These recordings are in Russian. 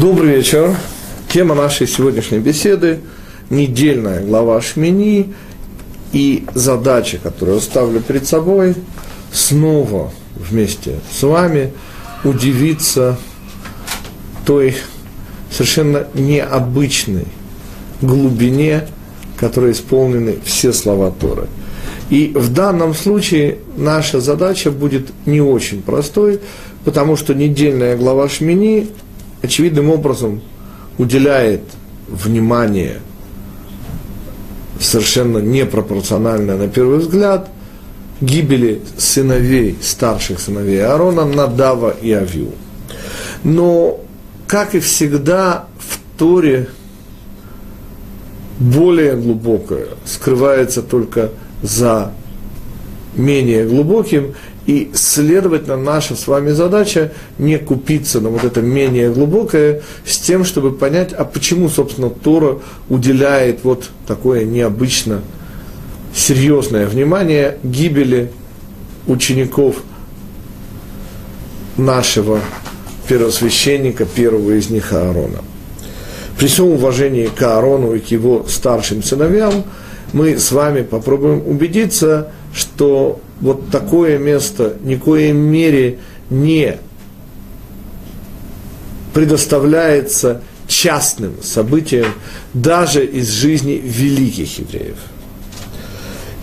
Добрый вечер. Тема нашей сегодняшней беседы – недельная глава Шмини и задача, которую я ставлю перед собой, снова вместе с вами удивиться той совершенно необычной глубине, которой исполнены все слова Торы. И в данном случае наша задача будет не очень простой, потому что недельная глава Шмини очевидным образом уделяет внимание совершенно непропорциональное на первый взгляд гибели сыновей, старших сыновей Аарона, Надава и Авиу. Но, как и всегда, в Торе более глубокое скрывается только за менее глубоким, и, следовательно, наша с вами задача не купиться на вот это менее глубокое с тем, чтобы понять, а почему, собственно, Тора уделяет вот такое необычно серьезное внимание гибели учеников нашего первосвященника, первого из них Аарона. При всем уважении к Аарону и к его старшим сыновьям, мы с вами попробуем убедиться, что вот такое место ни в коей мере не предоставляется частным событиям даже из жизни великих евреев.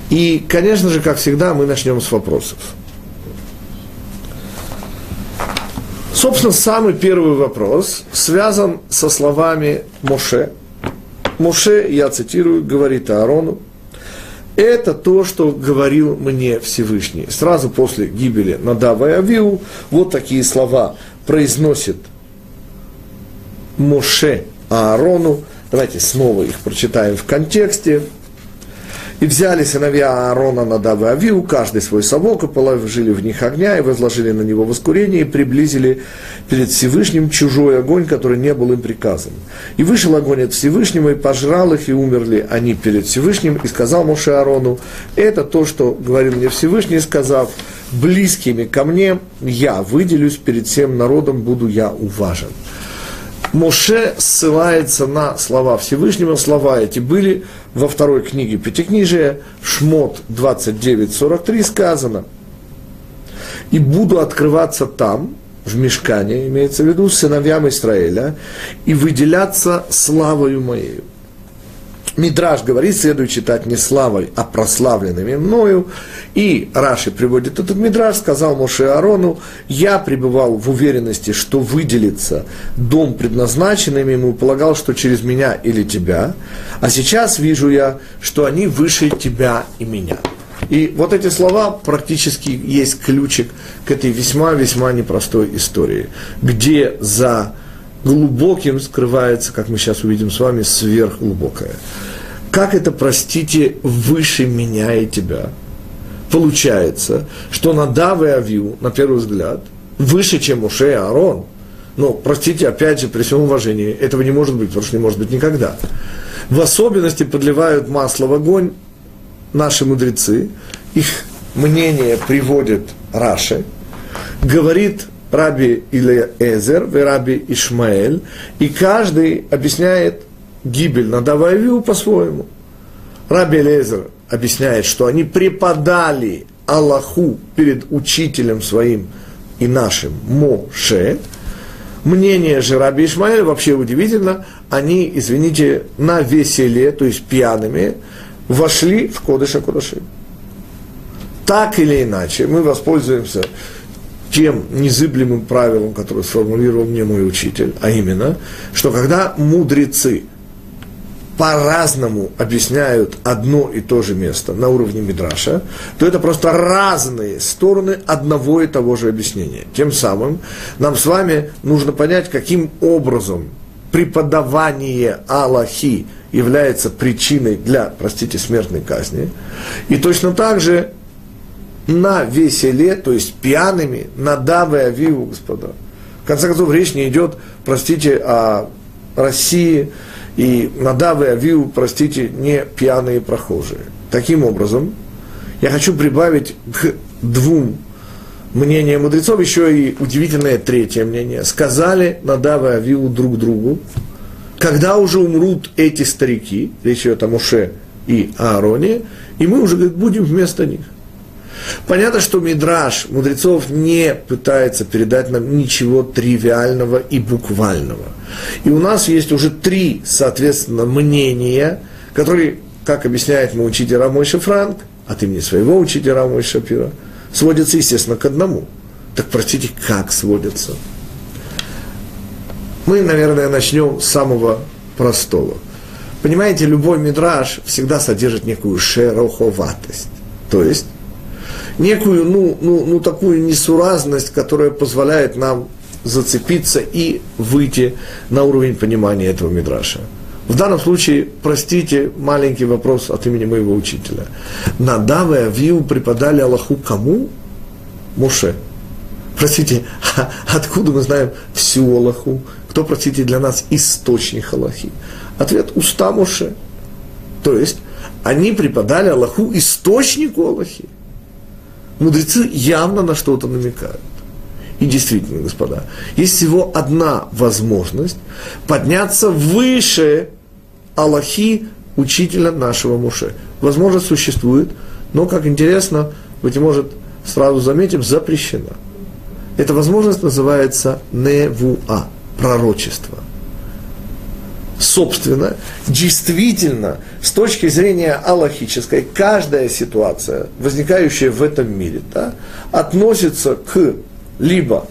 И, конечно же, как всегда, мы начнем с вопросов. Собственно, самый первый вопрос связан со словами Моше. Моше, я цитирую, говорит Аарону, это то, что говорил мне Всевышний. Сразу после гибели Надава и Авиу вот такие слова произносит Моше Аарону. Давайте снова их прочитаем в контексте. И взяли сыновья Аарона Надава и Авиу, каждый свой совок, и положили в них огня, и возложили на него воскурение, и приблизили перед Всевышним чужой огонь, который не был им приказан. И вышел огонь от Всевышнего, и пожрал их, и умерли они перед Всевышним, и сказал Моше Аарону, это то, что говорил мне Всевышний, сказав, близкими ко мне я выделюсь перед всем народом, буду я уважен. Моше ссылается на слова Всевышнего. Слова эти были во второй книге Пятикнижия, Шмот 29.43 сказано. «И буду открываться там, в мешкане, имеется в виду, сыновьям Израиля, и выделяться славою моею». Мидраж говорит, следует читать не славой, а прославленными мною. И Раши приводит этот Мидраж, сказал Моше Арону, я пребывал в уверенности, что выделится дом предназначенным ему, полагал, что через меня или тебя, а сейчас вижу я, что они выше тебя и меня. И вот эти слова практически есть ключик к этой весьма-весьма непростой истории, где за глубоким скрывается, как мы сейчас увидим с вами, сверхглубокое. Как это, простите, выше меня и тебя? Получается, что Надав и Авью, на первый взгляд, выше, чем Уше и Аарон. Но, простите, опять же, при всем уважении, этого не может быть, потому что не может быть никогда. В особенности подливают масло в огонь наши мудрецы, их мнение приводит Раши, говорит Раби Илиэзер и Раби Ишмаэль, и каждый объясняет гибель Надава и Виу по-своему. Раби Элезер объясняет, что они преподали Аллаху перед учителем своим и нашим Моше. Мнение же Раби Ишмаэля вообще удивительно. Они, извините, на веселе, то есть пьяными, вошли в Кодыша Кодыши. Так или иначе, мы воспользуемся тем незыблемым правилом, которое сформулировал мне мой учитель, а именно, что когда мудрецы по-разному объясняют одно и то же место на уровне Мидраша, то это просто разные стороны одного и того же объяснения. Тем самым нам с вами нужно понять, каким образом преподавание Аллахи является причиной для, простите, смертной казни. И точно так же на веселе, то есть пьяными, на давы Авиву, господа. В конце концов, речь не идет, простите, о России, и Надав и Авиу, простите, не пьяные прохожие. Таким образом, я хочу прибавить к двум мнение мудрецов, еще и удивительное третье мнение. Сказали Надав и Авиу друг другу, когда уже умрут эти старики, речь идет о Муше и Аароне, и мы уже говорит, будем вместо них. Понятно, что Мидраш мудрецов не пытается передать нам ничего тривиального и буквального. И у нас есть уже три, соответственно, мнения, которые, как объясняет мой учитель Рамойша Франк, от имени своего учителя Рамойша Шапира, сводятся, естественно, к одному. Так, простите, как сводятся? Мы, наверное, начнем с самого простого. Понимаете, любой мидраж всегда содержит некую шероховатость. То есть, некую, ну, ну, ну, такую несуразность, которая позволяет нам зацепиться и выйти на уровень понимания этого мидраша. В данном случае, простите, маленький вопрос от имени моего учителя. Надав и Авиу преподали Аллаху кому? Муше. Простите, а откуда мы знаем всю Аллаху? Кто, простите, для нас источник Аллахи? Ответ – уста Муше. То есть, они преподали Аллаху источнику Аллахи. Мудрецы явно на что-то намекают. И действительно, господа, есть всего одна возможность подняться выше Аллахи учителя нашего Муше. Возможно, существует, но, как интересно, быть может, сразу заметим, запрещена. Эта возможность называется невуа, пророчество. Собственно, действительно, с точки зрения аллахической, каждая ситуация, возникающая в этом мире, да, относится к либо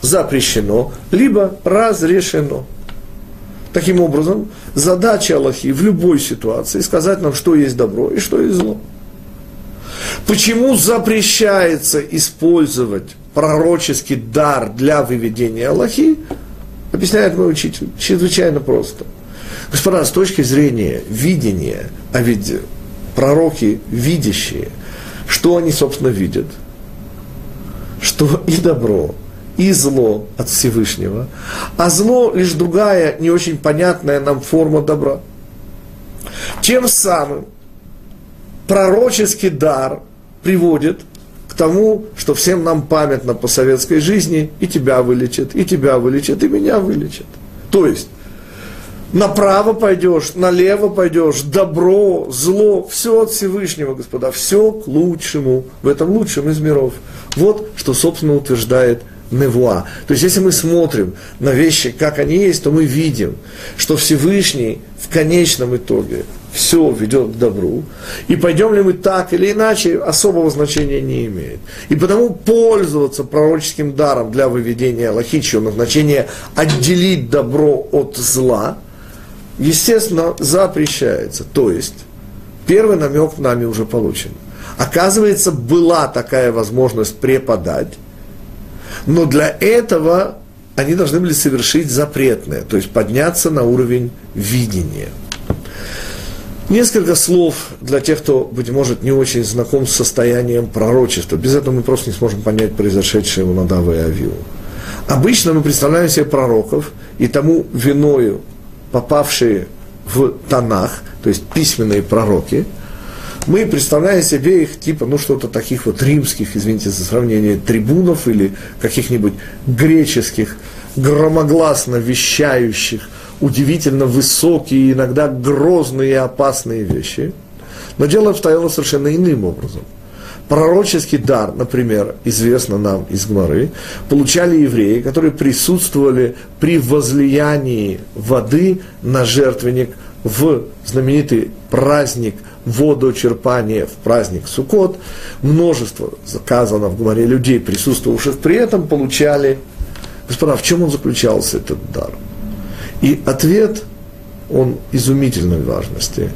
запрещено, либо разрешено. Таким образом, задача Аллахи в любой ситуации сказать нам, что есть добро и что есть зло. Почему запрещается использовать пророческий дар для выведения Аллахи, объясняет мой учитель, чрезвычайно просто. Господа, с точки зрения видения, а ведь пророки видящие, что они, собственно, видят? Что и добро, и зло от Всевышнего, а зло лишь другая, не очень понятная нам форма добра. Тем самым пророческий дар приводит тому, что всем нам памятно по советской жизни, и тебя вылечат, и тебя вылечат, и меня вылечат. То есть, направо пойдешь, налево пойдешь, добро, зло, все от Всевышнего, господа, все к лучшему, в этом лучшем из миров. Вот что, собственно, утверждает Невуа. То есть, если мы смотрим на вещи, как они есть, то мы видим, что Всевышний в конечном итоге все ведет к добру. И пойдем ли мы так или иначе, особого значения не имеет. И потому пользоваться пророческим даром для выведения Аллахи, чье назначение отделить добро от зла, естественно, запрещается. То есть, первый намек нами уже получен. Оказывается, была такая возможность преподать, но для этого они должны были совершить запретное, то есть подняться на уровень видения. Несколько слов для тех, кто, быть может, не очень знаком с состоянием пророчества. Без этого мы просто не сможем понять произошедшее у Надава и Авиу. Обычно мы представляем себе пророков и тому виною попавшие в Танах, то есть письменные пророки – мы представляем себе их типа, ну, что-то таких вот римских, извините за сравнение, трибунов или каких-нибудь греческих, громогласно вещающих, удивительно высокие, иногда грозные и опасные вещи. Но дело обстояло совершенно иным образом. Пророческий дар, например, известно нам из Гмары, получали евреи, которые присутствовали при возлиянии воды на жертвенник в знаменитый праздник – водочерпание в праздник Суккот, множество заказано в Гумаре людей, присутствовавших при этом, получали. Господа, в чем он заключался, этот дар? И ответ, он изумительной важности.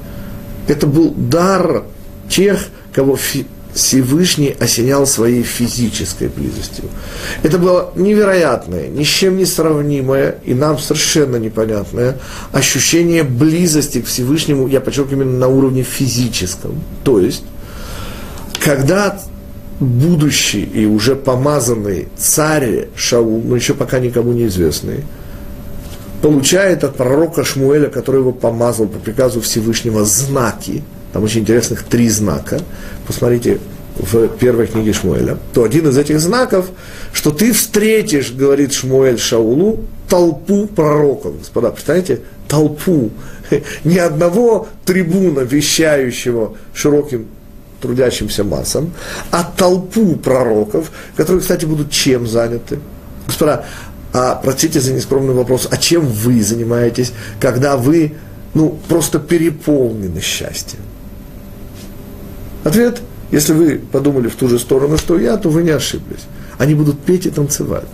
Это был дар тех, кого Всевышний осенял своей физической близостью. Это было невероятное, ни с чем не сравнимое и нам совершенно непонятное ощущение близости к Всевышнему, я подчеркиваю, именно на уровне физическом. То есть, когда будущий и уже помазанный царь Шаул, но еще пока никому не известный, получает от пророка Шмуэля, который его помазал по приказу Всевышнего, знаки, там очень интересных три знака. Посмотрите в первой книге Шмуэля, то один из этих знаков, что ты встретишь, говорит Шмуэль Шаулу, толпу пророков. Господа, представляете, толпу, ни одного трибуна, вещающего широким трудящимся массам, а толпу пророков, которые, кстати, будут чем заняты? Господа, а простите за нескромный вопрос, а чем вы занимаетесь, когда вы, ну, просто переполнены счастьем? Ответ, если вы подумали в ту же сторону, что я, то вы не ошиблись. Они будут петь и танцевать.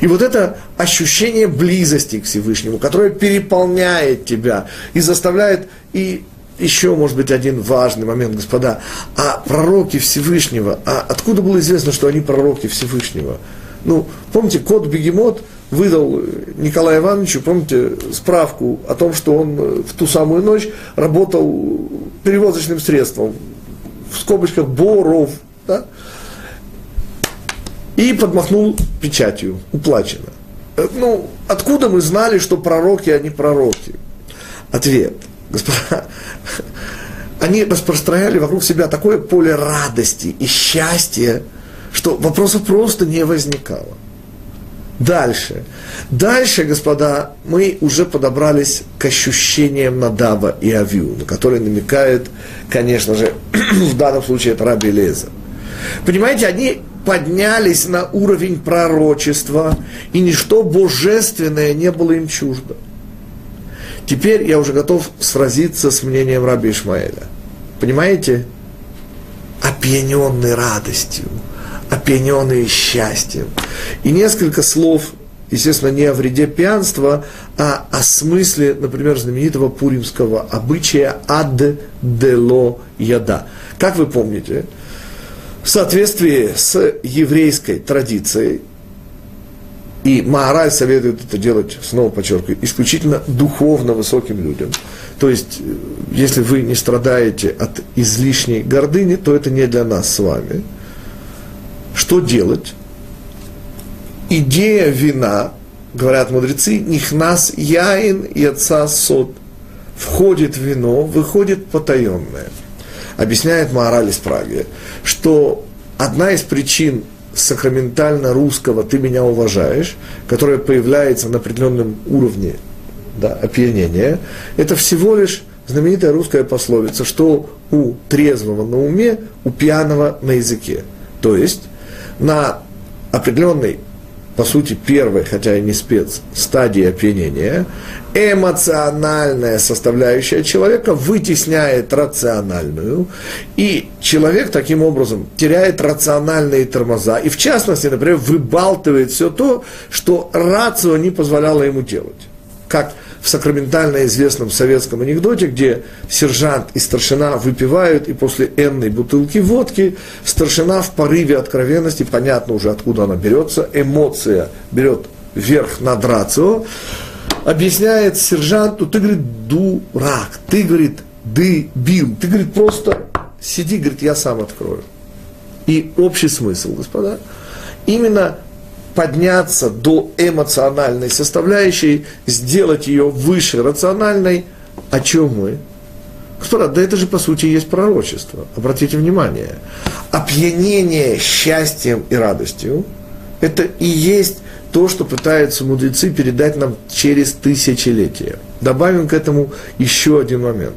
И вот это ощущение близости к Всевышнему, которое переполняет тебя и заставляет, и еще, может быть, один важный момент, господа, а пророки Всевышнего, а откуда было известно, что они пророки Всевышнего? Ну, помните, кот Бегемот выдал Николаю Ивановичу, помните, справку о том, что он э, в ту самую ночь работал перевозочным средством, в скобочках Боров, да? и подмахнул печатью, уплачено. Э, ну, откуда мы знали, что пророки, а не пророки? Ответ. Господа, они распространяли вокруг себя такое поле радости и счастья, что вопросов просто не возникало. Дальше. Дальше, господа, мы уже подобрались к ощущениям Надава и Авиу, на которые намекает, конечно же, в данном случае это Раби Леза. Понимаете, они поднялись на уровень пророчества, и ничто божественное не было им чуждо. Теперь я уже готов сразиться с мнением Раби Ишмаэля. Понимаете? Опьяненный радостью – опьяненные счастьем. И несколько слов, естественно, не о вреде пьянства, а о смысле, например, знаменитого пуримского обычая ад дело яда. Как вы помните, в соответствии с еврейской традицией, и Маараль советует это делать, снова подчеркиваю, исключительно духовно высоким людям. То есть, если вы не страдаете от излишней гордыни, то это не для нас с вами – что делать? Идея вина, говорят мудрецы, нихнас яин и отца сот. Входит вино, выходит потаенное. Объясняет Маораль из Праги, что одна из причин сакраментально русского «ты меня уважаешь», которая появляется на определенном уровне да, опьянения, это всего лишь знаменитая русская пословица, что у трезвого на уме, у пьяного на языке. То есть на определенной, по сути, первой, хотя и не спец, стадии опьянения, эмоциональная составляющая человека вытесняет рациональную, и человек таким образом теряет рациональные тормоза, и в частности, например, выбалтывает все то, что рацио не позволяло ему делать. Как сакраментально известном советском анекдоте, где сержант и старшина выпивают, и после энной бутылки водки старшина в порыве откровенности, понятно уже откуда она берется, эмоция берет верх над рацио, объясняет сержанту, ты, говорит, дурак, ты, говорит, дебил, ты, говорит, просто сиди, говорит, я сам открою. И общий смысл, господа, именно подняться до эмоциональной составляющей, сделать ее выше рациональной, о чем мы? Господа, да это же по сути есть пророчество. Обратите внимание. Опьянение счастьем и радостью – это и есть то, что пытаются мудрецы передать нам через тысячелетия. Добавим к этому еще один момент.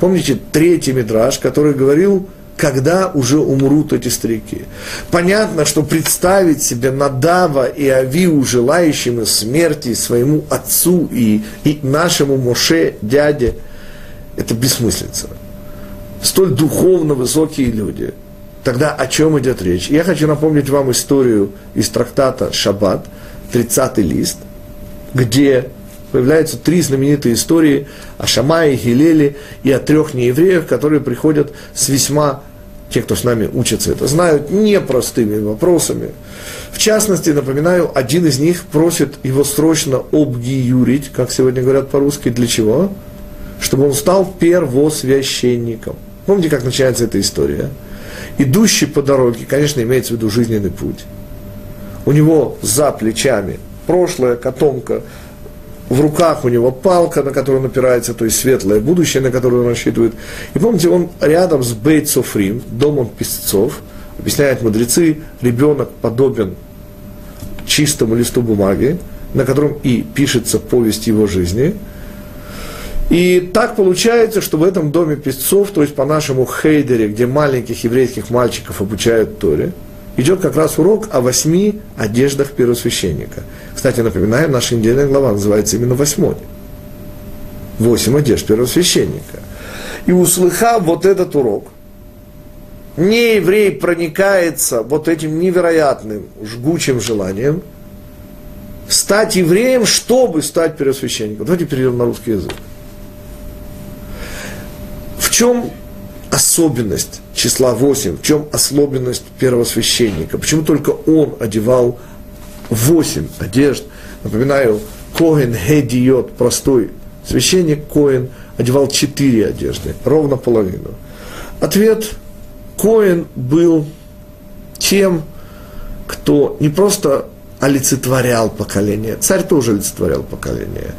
Помните третий мидраж, который говорил – когда уже умрут эти старики. Понятно, что представить себе Надава и Авиу, желающими смерти своему отцу и, и нашему Моше, дяде, это бессмыслица. Столь духовно высокие люди. Тогда о чем идет речь? Я хочу напомнить вам историю из трактата «Шаббат», 30-й лист, где появляются три знаменитые истории о Шамае, Гилеле и о трех неевреях, которые приходят с весьма те, кто с нами учится, это знают, непростыми вопросами. В частности, напоминаю, один из них просит его срочно обгиюрить, как сегодня говорят по-русски, для чего? Чтобы он стал первосвященником. Помните, как начинается эта история? Идущий по дороге, конечно, имеется в виду жизненный путь. У него за плечами прошлое, котомка, в руках у него палка, на которую он опирается, то есть светлое будущее, на которое он рассчитывает. И помните, он рядом с Бейт домом песцов, объясняют мудрецы, ребенок подобен чистому листу бумаги, на котором и пишется повесть его жизни. И так получается, что в этом доме песцов, то есть по нашему хейдере, где маленьких еврейских мальчиков обучают Торе, идет как раз урок о восьми одеждах первосвященника. Кстати, напоминаю, наша недельная глава называется именно восьмой. Восемь одежд первосвященника. И услыхав вот этот урок, не еврей проникается вот этим невероятным, жгучим желанием стать евреем, чтобы стать первосвященником. Давайте перейдем на русский язык. В чем особенность числа 8, в чем особенность первого священника? Почему только он одевал 8 одежд? Напоминаю, Коэн Хедиот, простой священник Коэн, одевал 4 одежды, ровно половину. Ответ – Коэн был тем, кто не просто олицетворял поколение, царь тоже олицетворял поколение,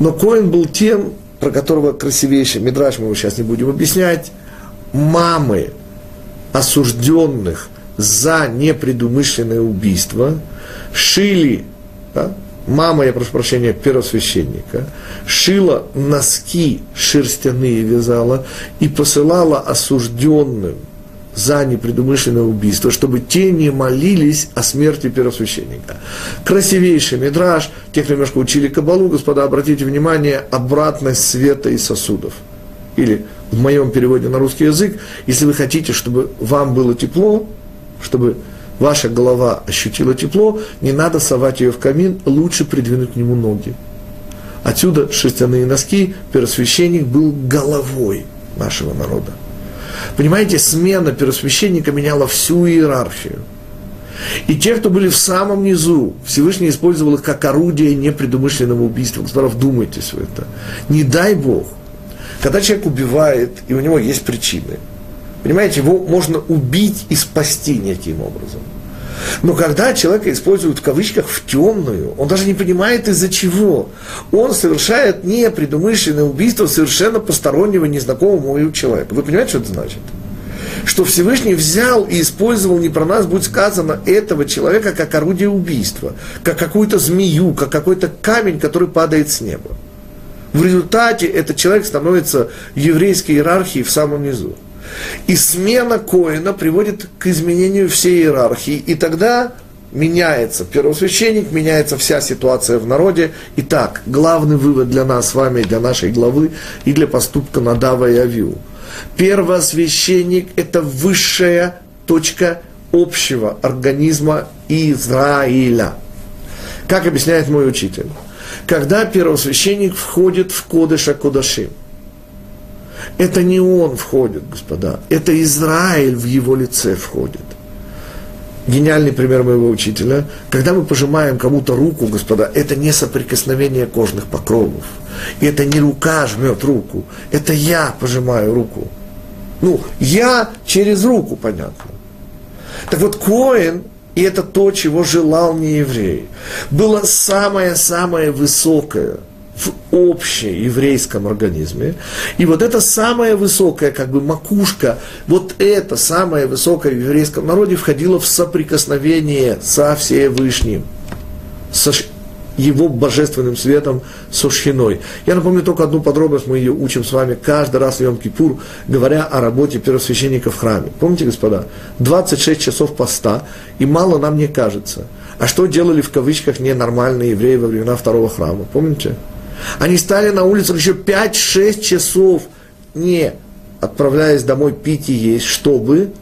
но Коэн был тем, про которого красивейший Мидраш, мы его сейчас не будем объяснять, мамы осужденных за непредумышленное убийство шили, да, мама, я прошу прощения, первосвященника, шила носки шерстяные вязала и посылала осужденным за непредумышленное убийство, чтобы те не молились о смерти первосвященника. Красивейший мидраж, те, кто немножко учили Кабалу, господа, обратите внимание, обратность света и сосудов. Или в моем переводе на русский язык, если вы хотите, чтобы вам было тепло, чтобы ваша голова ощутила тепло, не надо совать ее в камин, лучше придвинуть к нему ноги. Отсюда шерстяные носки, первосвященник был головой нашего народа. Понимаете, смена первосвященника меняла всю иерархию. И те, кто были в самом низу, Всевышний использовал их как орудие непредумышленного убийства. Господа, вдумайтесь в это. Не дай Бог, когда человек убивает, и у него есть причины, понимаете, его можно убить и спасти неким образом. Но когда человека используют в кавычках в темную, он даже не понимает из-за чего. Он совершает непредумышленное убийство совершенно постороннего, незнакомого ему человека. Вы понимаете, что это значит? Что Всевышний взял и использовал, не про нас будет сказано, этого человека как орудие убийства, как какую-то змею, как какой-то камень, который падает с неба. В результате этот человек становится еврейской иерархии в самом низу. И смена Коина приводит к изменению всей иерархии, и тогда меняется первосвященник, меняется вся ситуация в народе. Итак, главный вывод для нас с вами, для нашей главы и для поступка Надава и Авиу. Первосвященник – это высшая точка общего организма Израиля. Как объясняет мой учитель? Когда первосвященник входит в Кодыша Кодашим, это не он входит, господа, это Израиль в его лице входит. Гениальный пример моего учителя. Когда мы пожимаем кому-то руку, господа, это не соприкосновение кожных покровов. И это не рука жмет руку, это я пожимаю руку. Ну, я через руку, понятно. Так вот, Коин, и это то, чего желал не еврей, было самое-самое высокое – в общееврейском организме. И вот эта самая высокая как бы макушка, вот это самое высокое в еврейском народе входило в соприкосновение со Всевышним, со его божественным светом, со шхиной. Я напомню только одну подробность, мы ее учим с вами каждый раз в Йом-Кипур, говоря о работе первосвященника в храме. Помните, господа, 26 часов поста, и мало нам не кажется. А что делали в кавычках ненормальные евреи во времена второго храма? Помните? Они стали на улицах еще 5-6 часов, не отправляясь домой пить и есть, чтобы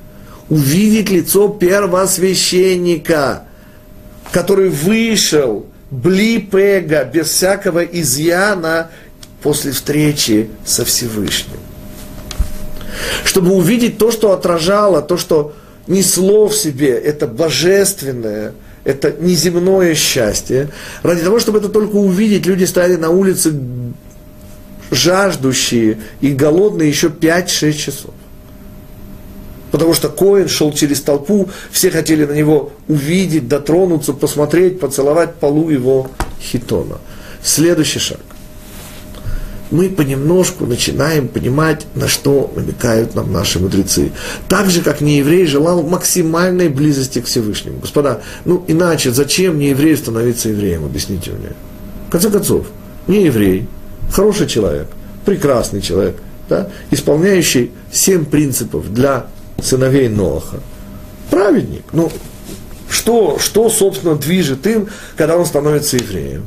увидеть лицо первосвященника, который вышел блипега, без всякого изъяна, после встречи со Всевышним. Чтобы увидеть то, что отражало, то, что несло в себе это божественное – это неземное счастье. Ради того, чтобы это только увидеть, люди стояли на улице жаждущие и голодные еще 5-6 часов. Потому что Коин шел через толпу, все хотели на него увидеть, дотронуться, посмотреть, поцеловать полу его хитона. Следующий шаг. Мы понемножку начинаем понимать, на что намекают нам наши мудрецы. Так же, как нееврей желал максимальной близости к Всевышнему. Господа, ну иначе зачем нееврею становиться евреем, объясните мне. В конце концов, не еврей, хороший человек, прекрасный человек, да, исполняющий семь принципов для сыновей Ноаха. Праведник. Ну, что, что, собственно, движет им, когда он становится евреем?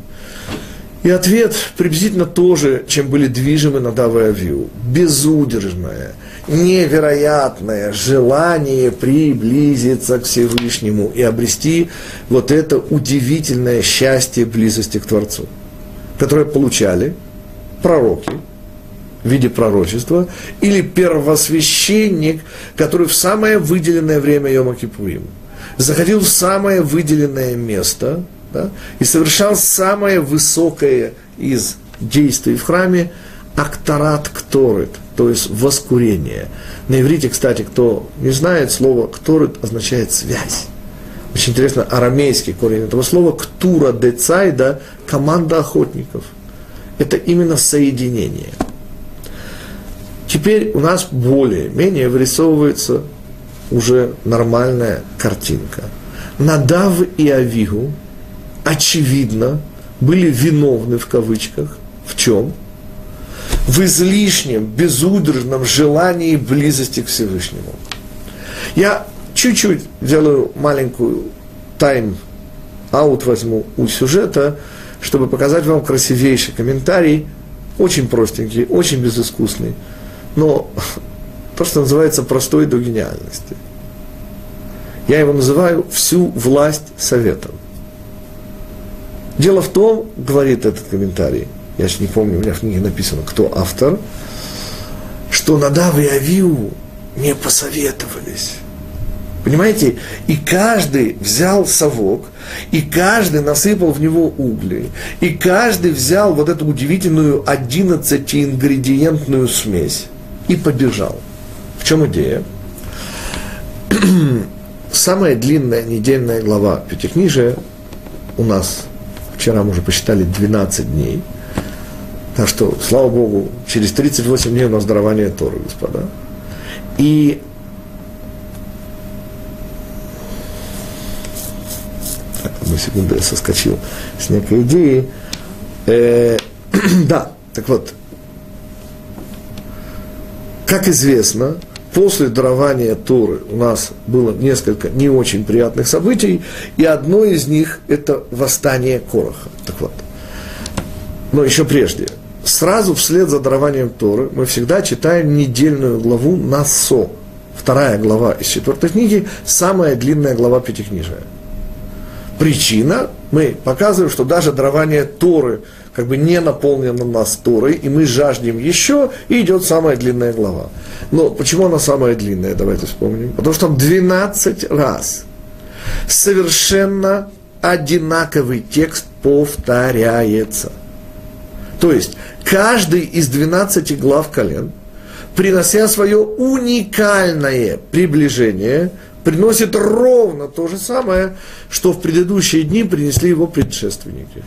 И ответ приблизительно тоже, чем были движимы Надав и Авиу. Безудержное, невероятное желание приблизиться к Всевышнему и обрести вот это удивительное счастье близости к Творцу, которое получали пророки в виде пророчества или первосвященник, который в самое выделенное время Йома Кипурим заходил в самое выделенное место – да, и совершал самое высокое из действий в храме акторат кторет, то есть воскурение. На иврите, кстати, кто не знает, слово кторет означает связь. Очень интересно, арамейский корень этого слова ктура децайда, команда охотников. Это именно соединение. Теперь у нас более-менее вырисовывается уже нормальная картинка. Надав и Авигу очевидно, были виновны в кавычках. В чем? В излишнем, безудержном желании близости к Всевышнему. Я чуть-чуть делаю маленькую тайм-аут возьму у сюжета, чтобы показать вам красивейший комментарий, очень простенький, очень безыскусный, но то, что называется простой до гениальности. Я его называю «всю власть советом». Дело в том, говорит этот комментарий, я же не помню, у меня в книге написано, кто автор, что Надав и Авиу не посоветовались. Понимаете? И каждый взял совок, и каждый насыпал в него угли, и каждый взял вот эту удивительную 11-ингредиентную смесь и побежал. В чем идея? Самая длинная недельная глава Пятикнижия у нас Вчера мы уже посчитали 12 дней. Так что, слава Богу, через 38 дней у нас дарование Торы, господа. И так, одну секунду я соскочил с некой идеи. Э, да, так вот, как известно, после дарования Торы у нас было несколько не очень приятных событий, и одно из них – это восстание Короха. Так вот, но еще прежде, сразу вслед за дарованием Торы мы всегда читаем недельную главу Насо, вторая глава из четвертой книги, самая длинная глава Пятикнижия. Причина, мы показываем, что даже дарование Торы как бы не наполнено нас Торой, и мы жаждем еще, и идет самая длинная глава. Но почему она самая длинная, давайте вспомним. Потому что там 12 раз совершенно одинаковый текст повторяется. То есть, каждый из 12 глав колен, принося свое уникальное приближение, приносит ровно то же самое, что в предыдущие дни принесли его предшественники.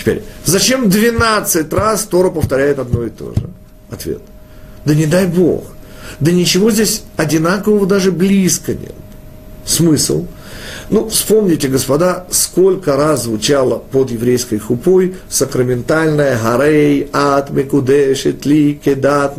Теперь, зачем 12 раз Тора повторяет одно и то же? Ответ. Да не дай Бог. Да ничего здесь одинакового даже близко нет. Смысл? Ну, вспомните, господа, сколько раз звучало под еврейской хупой сакраментальное «Гарей, ад, мекудеш, этли, кедат».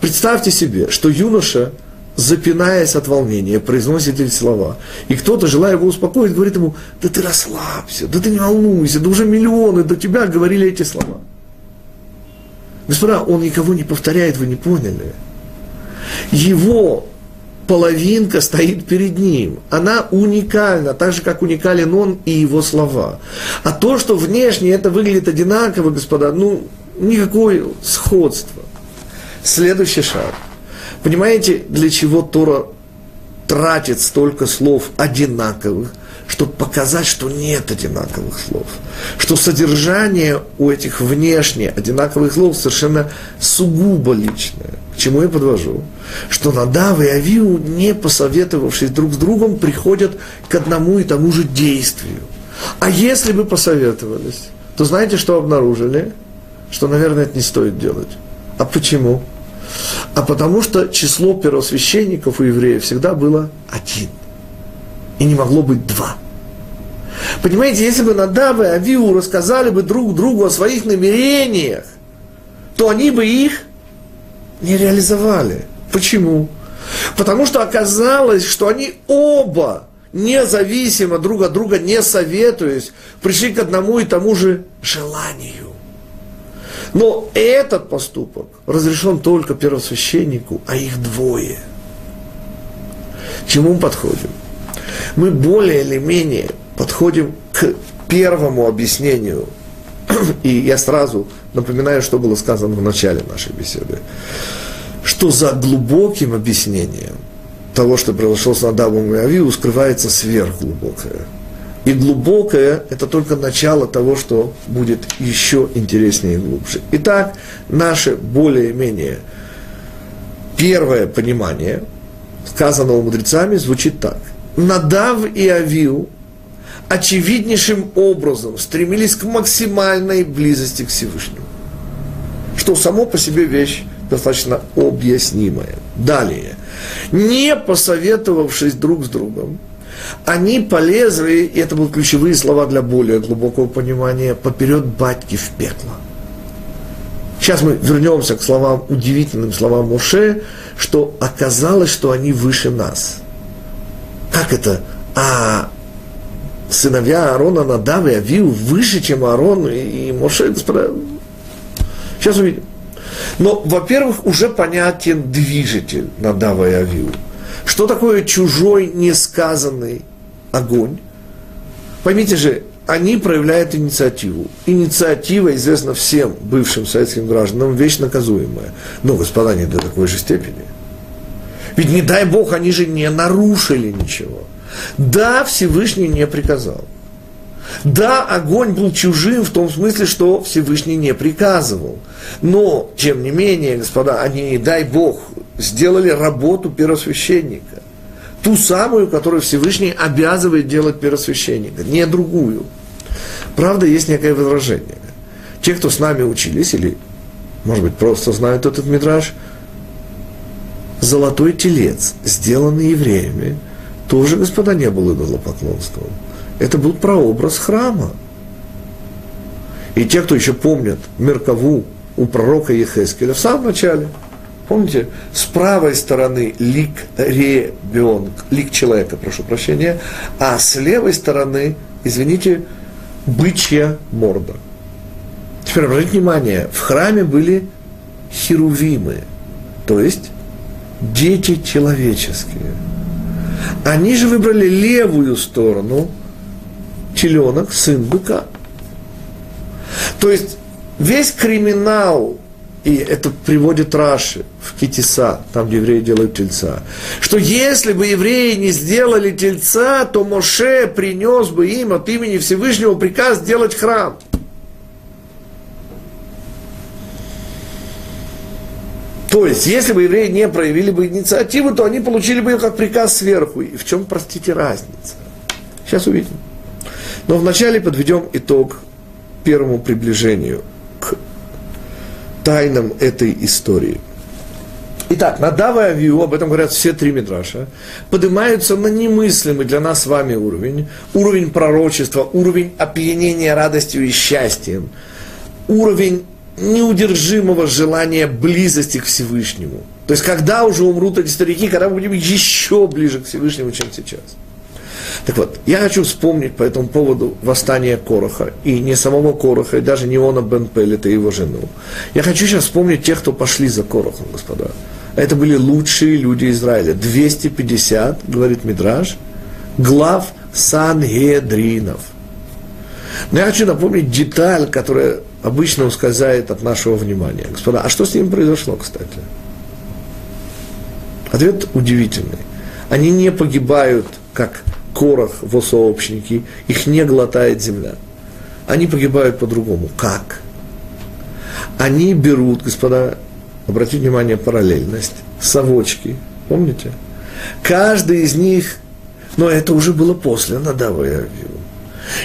Представьте себе, что юноша, запинаясь от волнения, произносит эти слова. И кто-то, желая его успокоить, говорит ему, да ты расслабься, да ты не волнуйся, да уже миллионы до тебя говорили эти слова. Господа, он никого не повторяет, вы не поняли его половинка стоит перед ним. Она уникальна, так же, как уникален он и его слова. А то, что внешне это выглядит одинаково, господа, ну, никакое сходство. Следующий шаг. Понимаете, для чего Тора тратит столько слов одинаковых, чтобы показать, что нет одинаковых слов, что содержание у этих внешне одинаковых слов совершенно сугубо личное. К чему я подвожу? Что Надав и Авиу, не посоветовавшись друг с другом, приходят к одному и тому же действию. А если бы посоветовались, то знаете, что обнаружили? Что, наверное, это не стоит делать. А почему? А потому что число первосвященников у евреев всегда было один. И не могло быть два. Понимаете, если бы Надав и Авиу рассказали бы друг другу о своих намерениях, то они бы их не реализовали. Почему? Потому что оказалось, что они оба, независимо друг от друга, не советуясь, пришли к одному и тому же желанию. Но этот поступок разрешен только первосвященнику, а их двое. Чему мы подходим? Мы более или менее подходим к первому объяснению. И я сразу напоминаю, что было сказано в начале нашей беседы. Что за глубоким объяснением того, что произошло с Надавом и Авиу, скрывается сверхглубокое. И глубокое – это только начало того, что будет еще интереснее и глубже. Итак, наше более-менее первое понимание, сказанного мудрецами, звучит так. Надав и Авиу очевиднейшим образом стремились к максимальной близости к Всевышнему. Что само по себе вещь достаточно объяснимая. Далее. Не посоветовавшись друг с другом, они полезли, и это будут ключевые слова для более глубокого понимания, поперед батьки в пекло. Сейчас мы вернемся к словам, удивительным словам Моше, что оказалось, что они выше нас. Как это? А сыновья Аарона Надав и Авиу выше, чем Аарон и, и Моше, господа. Сейчас увидим. Но, во-первых, уже понятен движитель Надава и Авиу. Что такое чужой несказанный огонь? Поймите же, они проявляют инициативу. Инициатива известна всем бывшим советским гражданам, вещь наказуемая. Но, господа, не до такой же степени. Ведь не дай Бог, они же не нарушили ничего. Да, Всевышний не приказал. Да, огонь был чужим в том смысле, что Всевышний не приказывал. Но, тем не менее, господа, они, дай Бог, сделали работу первосвященника. Ту самую, которую Всевышний обязывает делать первосвященника, не другую. Правда, есть некое возражение. Те, кто с нами учились, или, может быть, просто знают этот мидраж, золотой телец, сделанный евреями, тоже, господа, не был идолопоклонством. Это был прообраз храма. И те, кто еще помнят Меркову у пророка Ехескеля в самом начале, помните, с правой стороны лик ребенка, лик человека, прошу прощения, а с левой стороны, извините, бычья морда. Теперь обратите внимание, в храме были херувимы, то есть дети человеческие – они же выбрали левую сторону, теленок, сын быка. То есть весь криминал, и это приводит Раши в Китиса, там, где евреи делают тельца, что если бы евреи не сделали тельца, то Моше принес бы им от имени Всевышнего приказ сделать храм. То есть, если бы евреи не проявили бы инициативу, то они получили бы ее как приказ сверху. И в чем, простите, разница? Сейчас увидим. Но вначале подведем итог первому приближению тайнам этой истории. Итак, Надава и Авиу, об этом говорят все три Мидраша, поднимаются на немыслимый для нас с вами уровень, уровень пророчества, уровень опьянения радостью и счастьем, уровень неудержимого желания близости к Всевышнему. То есть, когда уже умрут эти старики, когда мы будем еще ближе к Всевышнему, чем сейчас. Так вот, я хочу вспомнить по этому поводу восстание Короха, и не самого Короха, и даже не Она Бен Пелета и его жену. Я хочу сейчас вспомнить тех, кто пошли за Корохом, господа. Это были лучшие люди Израиля. 250, говорит Мидраж, глав Сангедринов. Но я хочу напомнить деталь, которая обычно ускользает от нашего внимания. Господа, а что с ними произошло, кстати? Ответ удивительный. Они не погибают, как корох в сообщники, их не глотает земля. Они погибают по-другому. Как? Они берут, господа, обратите внимание, параллельность, совочки, помните? Каждый из них, но это уже было после Надава и Авиу.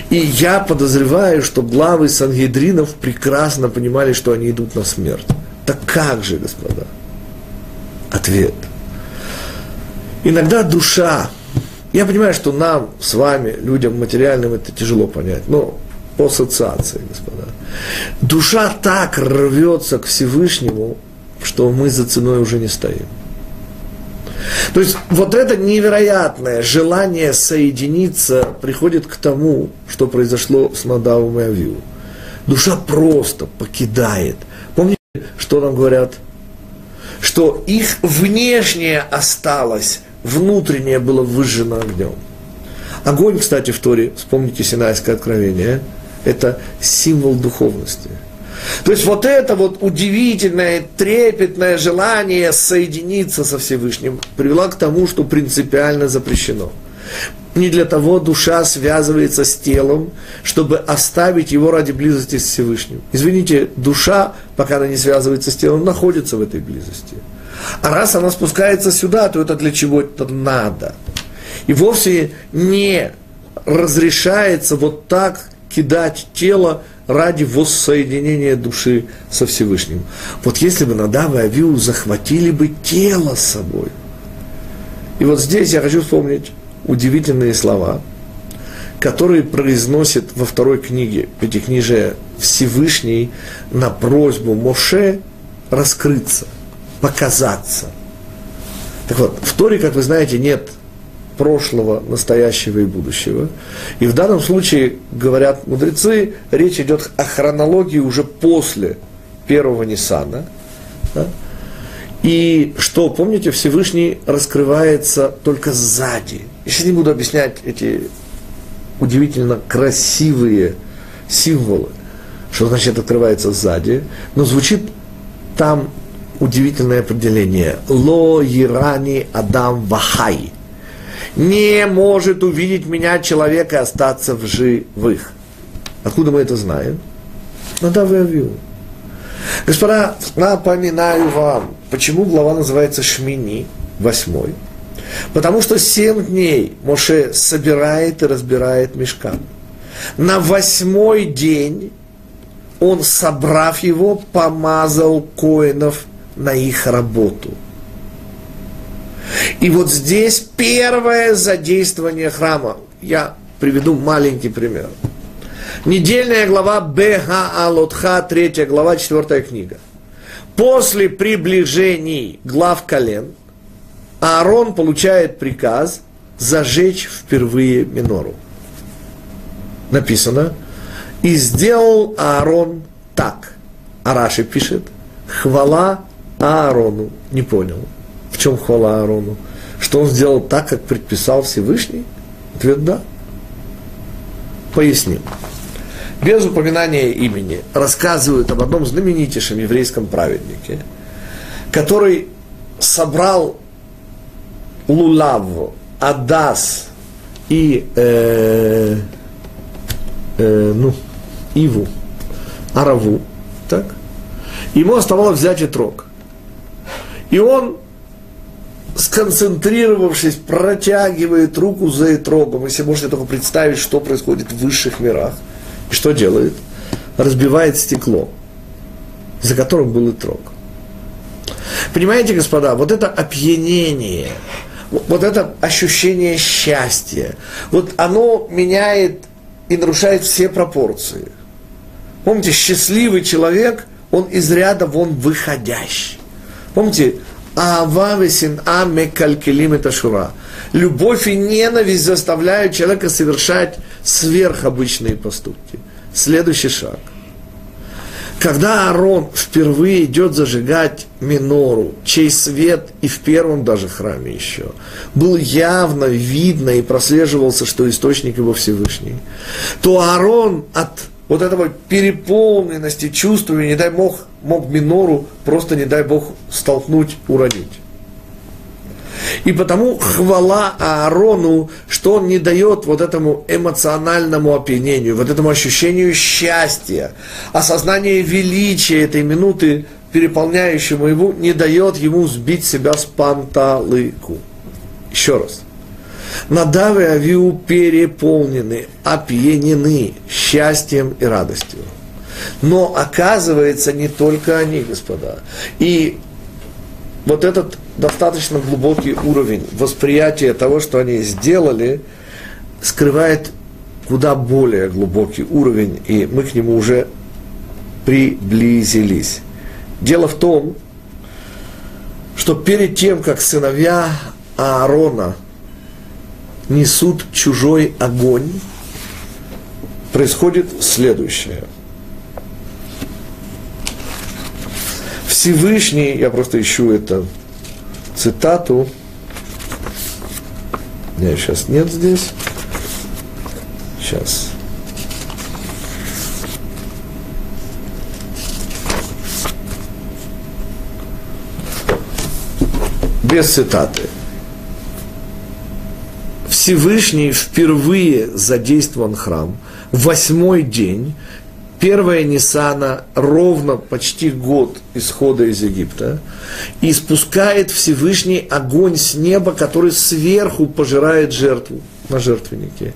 И я подозреваю, что главы Сангедринов прекрасно понимали, что они идут на смерть. Так как же, господа? Ответ. Иногда душа, я понимаю, что нам с вами, людям материальным, это тяжело понять, но по ассоциации, господа. Душа так рвется к Всевышнему, что мы за ценой уже не стоим. То есть вот это невероятное желание соединиться приходит к тому, что произошло с Надавом и Авиу. Душа просто покидает. Помните, что нам говорят? Что их внешнее осталось, внутреннее было выжжено огнем. Огонь, кстати, в Торе, вспомните Синайское откровение, это символ духовности – то есть вот это вот удивительное, трепетное желание соединиться со Всевышним привело к тому, что принципиально запрещено. Не для того душа связывается с телом, чтобы оставить его ради близости с Всевышним. Извините, душа, пока она не связывается с телом, находится в этой близости. А раз она спускается сюда, то это для чего это надо. И вовсе не разрешается вот так кидать тело ради воссоединения души со Всевышним. Вот если бы Надав и Авиу захватили бы тело с собой. И вот здесь я хочу вспомнить удивительные слова, которые произносит во второй книге Пятикнижия Всевышний на просьбу Моше раскрыться, показаться. Так вот, в Торе, как вы знаете, нет прошлого, настоящего и будущего. И в данном случае, говорят мудрецы, речь идет о хронологии уже после первого Ниссана. Да? И что, помните, Всевышний раскрывается только сзади. Сейчас не буду объяснять эти удивительно красивые символы, что значит открывается сзади, но звучит там удивительное определение. Ло Ирани Адам Вахай – не может увидеть меня человек и остаться в живых. Откуда мы это знаем? Надав и Авиу. Господа, напоминаю вам, почему глава называется Шмини, восьмой. Потому что семь дней Моше собирает и разбирает мешкан. На восьмой день он, собрав его, помазал коинов на их работу – и вот здесь первое задействование храма. Я приведу маленький пример. Недельная глава Беха Алотха, третья глава, четвертая книга. После приближений глав колен Аарон получает приказ зажечь впервые минору. Написано, и сделал Аарон так. Араши пишет, хвала Аарону. Не понял. В чем хвала Аарону? Что он сделал так, как предписал Всевышний? Ответ – да. Поясним. Без упоминания имени рассказывают об одном знаменитейшем еврейском праведнике, который собрал лулав, адас и э, э, ну, иву, араву, так? Ему оставалось взять и трог. И он сконцентрировавшись, протягивает руку за этрогом. Если можете только представить, что происходит в высших мирах. И что делает? Разбивает стекло, за которым был этрог. Понимаете, господа, вот это опьянение, вот это ощущение счастья, вот оно меняет и нарушает все пропорции. Помните, счастливый человек, он из ряда вон выходящий. Помните, Ава весин а мекалькелим это шура. Любовь и ненависть заставляют человека совершать сверхобычные поступки. Следующий шаг. Когда Аарон впервые идет зажигать минору, чей свет и в первом даже храме еще, был явно видно и прослеживался, что источник его Всевышний, то Аарон от вот этого переполненности чувствами, не дай Бог, мог минору просто, не дай Бог, столкнуть, уронить. И потому хвала Аарону, что он не дает вот этому эмоциональному опьянению, вот этому ощущению счастья, осознание величия этой минуты, переполняющему его, не дает ему сбить себя с панталыку. Еще раз. Надав и Авиу переполнены, опьянены счастьем и радостью. Но оказывается, не только они, господа. И вот этот достаточно глубокий уровень восприятия того, что они сделали, скрывает куда более глубокий уровень, и мы к нему уже приблизились. Дело в том, что перед тем, как сыновья Аарона несут чужой огонь, происходит следующее. Всевышний, я просто ищу это цитату, меня сейчас нет здесь, сейчас. Без цитаты. Всевышний впервые задействован храм, восьмой день, первая Нисана, ровно почти год исхода из Египта, и спускает Всевышний огонь с неба, который сверху пожирает жертву на жертвеннике.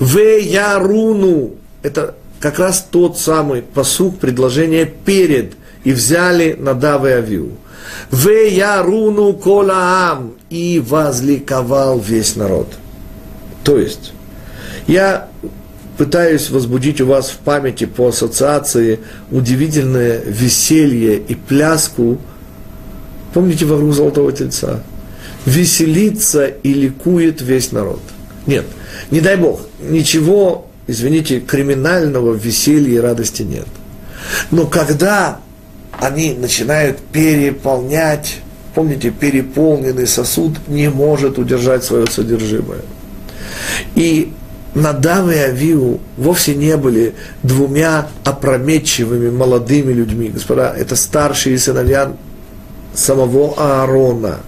В Яруну, это как раз тот самый посук, предложение перед, и взяли Надав и Авиу. В Яруну Колаам, и возликовал весь народ. То есть, я пытаюсь возбудить у вас в памяти по ассоциации удивительное веселье и пляску. Помните вокруг Золотого Тельца? Веселится и ликует весь народ. Нет, не дай Бог, ничего, извините, криминального веселья и радости нет. Но когда они начинают переполнять, помните, переполненный сосуд не может удержать свое содержимое. И Надав и Авиу вовсе не были двумя опрометчивыми молодыми людьми. Господа, это старшие сыновья самого Аарона.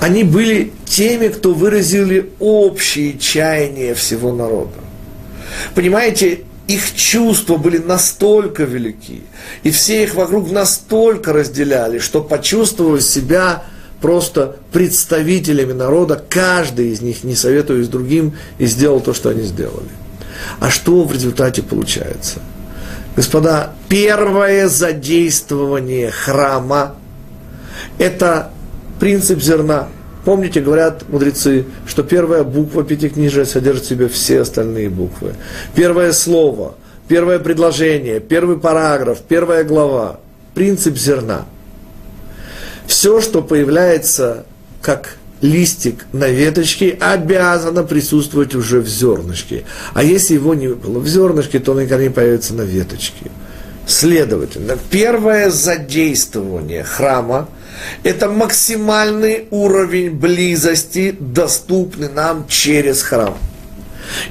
Они были теми, кто выразили общие чаяния всего народа. Понимаете, их чувства были настолько велики, и все их вокруг настолько разделяли, что почувствовали себя просто представителями народа, каждый из них, не советуясь другим, и сделал то, что они сделали. А что в результате получается? Господа, первое задействование храма – это принцип зерна. Помните, говорят мудрецы, что первая буква Пятикнижия содержит в себе все остальные буквы. Первое слово, первое предложение, первый параграф, первая глава – принцип зерна – все, что появляется как листик на веточке, обязано присутствовать уже в зернышке. А если его не было в зернышке, то он никогда не появится на веточке. Следовательно, первое задействование храма – это максимальный уровень близости, доступный нам через храм.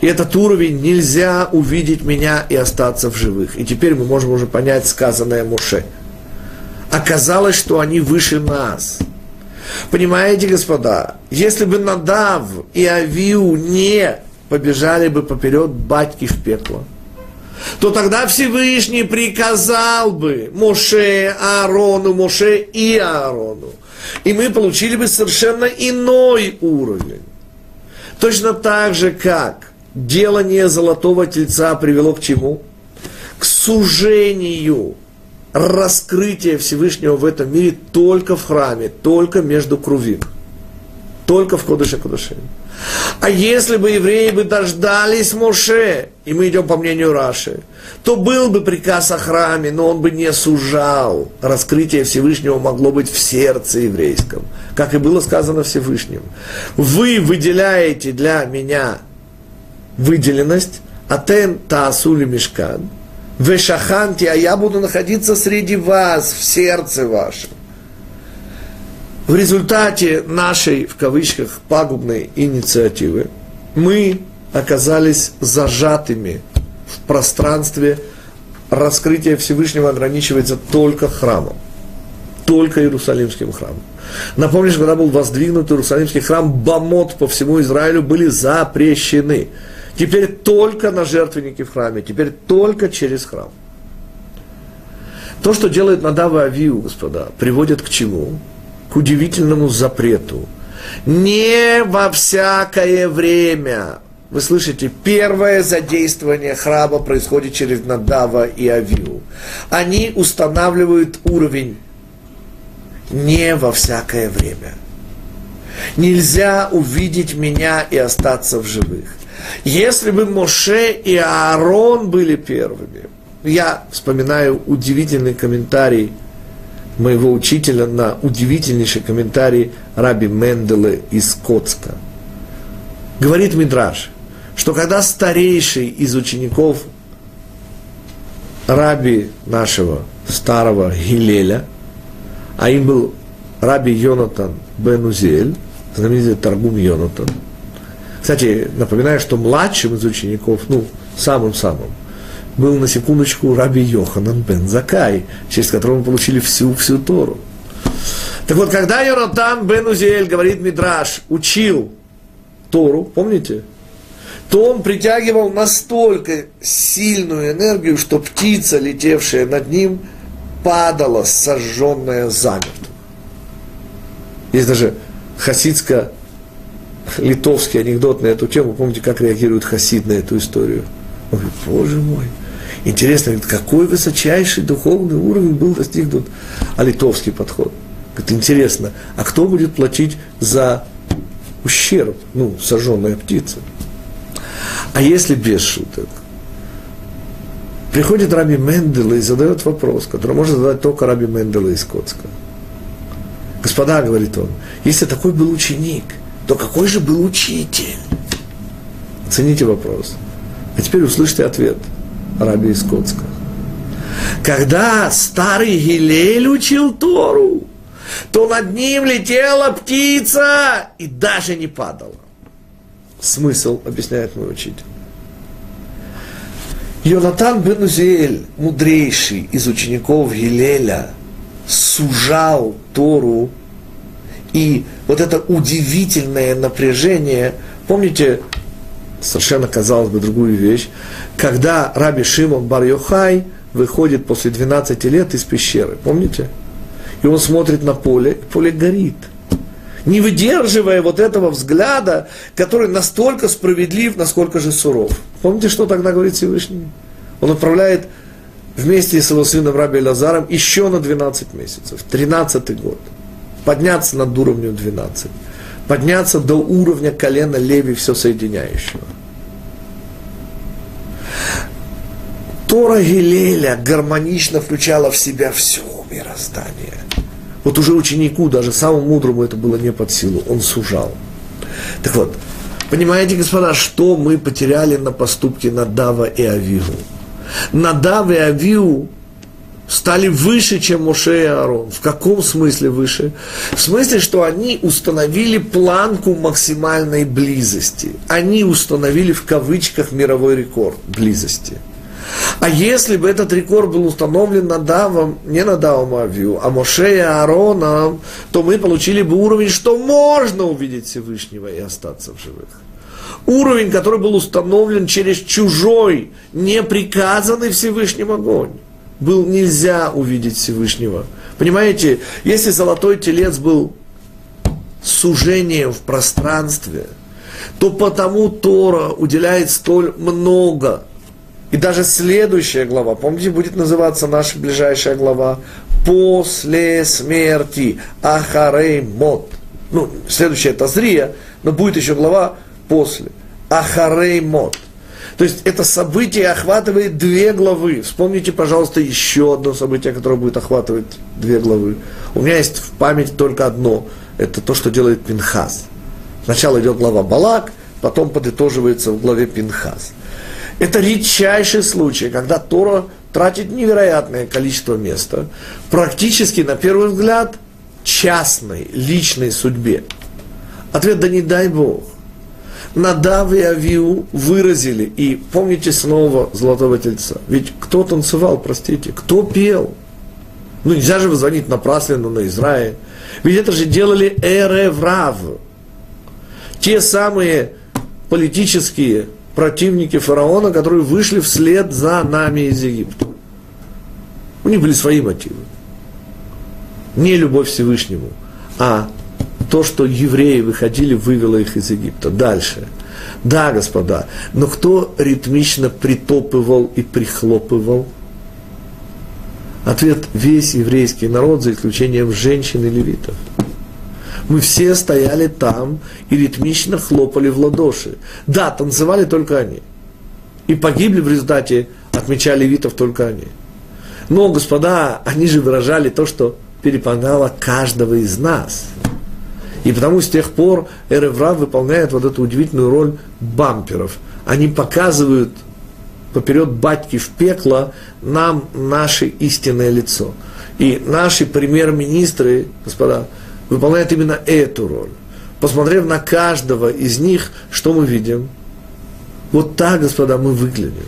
И этот уровень нельзя увидеть меня и остаться в живых. И теперь мы можем уже понять сказанное Муше – оказалось, что они выше нас. Понимаете, господа, если бы Надав и Авиу не побежали бы поперед батьки в пекло, то тогда Всевышний приказал бы Моше, Аарону, Моше и Аарону. И мы получили бы совершенно иной уровень. Точно так же, как делание золотого тельца привело к чему? К сужению раскрытие Всевышнего в этом мире только в храме, только между крувим, только в Кодыше Кодышем. А если бы евреи бы дождались Моше, и мы идем по мнению Раши, то был бы приказ о храме, но он бы не сужал. Раскрытие Всевышнего могло быть в сердце еврейском, как и было сказано Всевышним. Вы выделяете для меня выделенность, атен таасули мешкан – Вешаханти, а я буду находиться среди вас, в сердце вашем. В результате нашей, в кавычках, пагубной инициативы мы оказались зажатыми в пространстве. Раскрытие Всевышнего ограничивается только храмом, только Иерусалимским храмом. Напомню, что когда был воздвигнут Иерусалимский храм, бамот по всему Израилю были запрещены. Теперь только на жертвеннике в храме, теперь только через храм. То, что делает Надава Авиу, господа, приводит к чему? К удивительному запрету. Не во всякое время. Вы слышите, первое задействование храма происходит через Надава и Авиу. Они устанавливают уровень не во всякое время. Нельзя увидеть меня и остаться в живых. Если бы Моше и Аарон были первыми, я вспоминаю удивительный комментарий моего учителя на удивительнейший комментарий Раби Менделе из Коцка. Говорит Мидраш, что когда старейший из учеников раби нашего старого Гилеля, а им был раби Йонатан бен знаменитый Таргум Йонатан. Кстати, напоминаю, что младшим из учеников, ну, самым-самым, был на секундочку раби Йоханан бен Закай, через которого мы получили всю-всю Тору. Так вот, когда Йонатан бен Узель, говорит Мидраш, учил Тору, помните, то он притягивал настолько сильную энергию, что птица, летевшая над ним, падала сожженная замертво. Есть даже хасидско-литовский анекдот на эту тему. Помните, как реагирует хасид на эту историю? Он говорит, боже мой, интересно, какой высочайший духовный уровень был достигнут, а литовский подход. Говорит, интересно, а кто будет платить за ущерб, ну, сожженная птица? А если без шуток? Приходит Раби Мендела и задает вопрос, который может задать только Раби Мендела из Коцка. Господа, говорит он, если такой был ученик, то какой же был учитель? Оцените вопрос. А теперь услышьте ответ Раби из Коцка. Когда старый Гилель учил Тору, то над ним летела птица и даже не падала. Смысл, объясняет мой учитель. Йонатан бен Узиэль, мудрейший из учеников Гилеля, сужал Тору, и вот это удивительное напряжение, помните, совершенно казалось бы другую вещь, когда Раби Шимон бар Йохай выходит после 12 лет из пещеры, помните? И он смотрит на поле, и поле горит. Не выдерживая вот этого взгляда, который настолько справедлив, насколько же суров. Помните, что тогда говорит Всевышний? Он отправляет вместе с его сыном Раби Лазаром еще на 12 месяцев, 13 год. Подняться над уровнем 12. Подняться до уровня колена Леви, все соединяющего. Тора Гилеля гармонично включала в себя все мироздание. Вот уже ученику, даже самому мудрому это было не под силу, он сужал. Так вот, понимаете, господа, что мы потеряли на поступке Надава и Авигу? Надав и Авиу стали выше, чем Моше и Аарон. В каком смысле выше? В смысле, что они установили планку максимальной близости. Они установили в кавычках мировой рекорд близости. А если бы этот рекорд был установлен Надавом, не Надавом Авию, а Моше и Аароном, то мы получили бы уровень, что можно увидеть Всевышнего и остаться в живых уровень, который был установлен через чужой, неприказанный Всевышним огонь. Был нельзя увидеть Всевышнего. Понимаете, если золотой телец был сужением в пространстве, то потому Тора уделяет столь много. И даже следующая глава, помните, будет называться наша ближайшая глава «После смерти Ахарей Мот». Ну, следующая это Зрия, но будет еще глава после. Ахарей Мот. То есть это событие охватывает две главы. Вспомните, пожалуйста, еще одно событие, которое будет охватывать две главы. У меня есть в памяти только одно. Это то, что делает Пинхас. Сначала идет глава Балак, потом подытоживается в главе Пинхас. Это редчайший случай, когда Тора тратит невероятное количество места, практически, на первый взгляд, частной, личной судьбе. Ответ, да не дай Бог. Надав и Авиу выразили, и помните снова Золотого Тельца, ведь кто танцевал, простите, кто пел? Ну нельзя же звонить напрасленно на Израиль. Ведь это же делали Эреврав. Те самые политические противники фараона, которые вышли вслед за нами из Египта. У них были свои мотивы. Не любовь Всевышнему, а то, что евреи выходили, вывело их из Египта. Дальше. Да, господа, но кто ритмично притопывал и прихлопывал? Ответ – весь еврейский народ, за исключением женщин и левитов. Мы все стояли там и ритмично хлопали в ладоши. Да, танцевали только они. И погибли в результате, отмечали левитов только они. Но, господа, они же выражали то, что переполняло каждого из нас. И потому с тех пор Эреврав выполняет вот эту удивительную роль бамперов. Они показывают поперед батьки в пекло нам наше истинное лицо. И наши премьер-министры, господа, выполняют именно эту роль. Посмотрев на каждого из них, что мы видим? Вот так, господа, мы выглядим.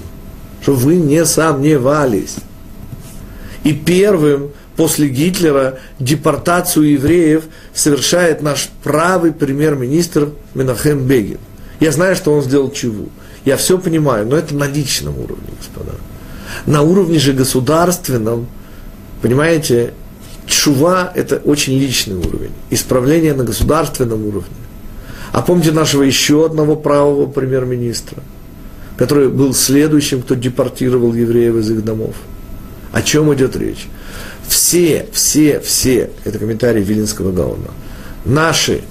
Что вы не сомневались. И первым после Гитлера депортацию евреев совершает наш правый премьер-министр Менахем Бегин. Я знаю, что он сделал чего. Я все понимаю, но это на личном уровне, господа. На уровне же государственном, понимаете, чува – это очень личный уровень. Исправление на государственном уровне. А помните нашего еще одного правого премьер-министра, который был следующим, кто депортировал евреев из их домов. О чем идет речь? Все, все, все, это комментарий Вилинского Гаона, наши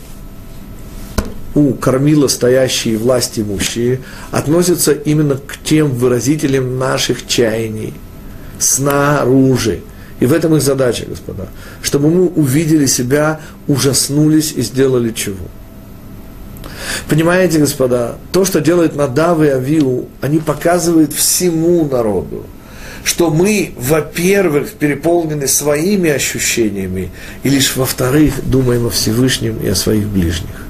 у кормила стоящие власти имущие относятся именно к тем выразителям наших чаяний снаружи. И в этом их задача, господа, чтобы мы увидели себя, ужаснулись и сделали чего. Понимаете, господа, то, что делает Надав и Авиу, они показывают всему народу, что мы, во-первых, переполнены своими ощущениями, и лишь во-вторых, думаем о Всевышнем и о своих ближних.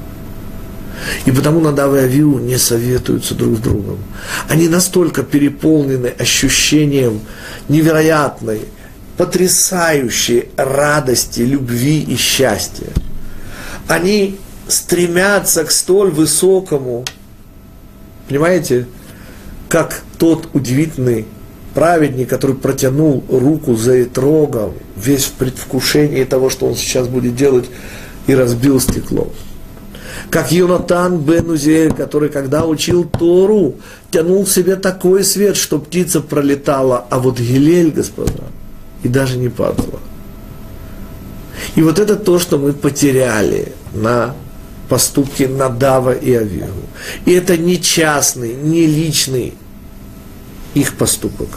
И потому Надав и Авиу не советуются друг с другом. Они настолько переполнены ощущением невероятной, потрясающей радости, любви и счастья. Они стремятся к столь высокому, понимаете, как тот удивительный праведник, который протянул руку за Итрогом, весь в предвкушении того, что он сейчас будет делать, и разбил стекло. Как Юнатан бен Узель, который, когда учил Тору, тянул в себе такой свет, что птица пролетала, а вот Гилель, господа, и даже не падала. И вот это то, что мы потеряли на поступке Надава и Авигу. И это не частный, не личный их поступок.